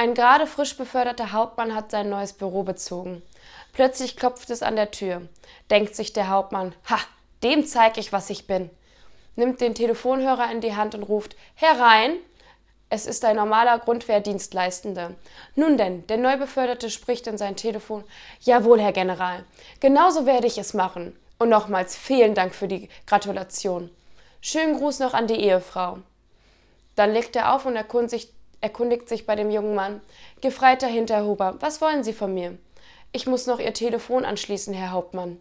Ein gerade frisch beförderter Hauptmann hat sein neues Büro bezogen. Plötzlich klopft es an der Tür. Denkt sich der Hauptmann, ha, dem zeig ich, was ich bin. Nimmt den Telefonhörer in die Hand und ruft, herein. Es ist ein normaler Grundwehrdienstleistender. Nun denn, der Neubeförderte spricht in sein Telefon. Jawohl, Herr General. Genauso werde ich es machen. Und nochmals vielen Dank für die Gratulation. Schönen Gruß noch an die Ehefrau. Dann legt er auf und erkundigt, erkundigt sich bei dem jungen Mann. Gefreiter Hinterhuber, was wollen Sie von mir? Ich muss noch Ihr Telefon anschließen, Herr Hauptmann.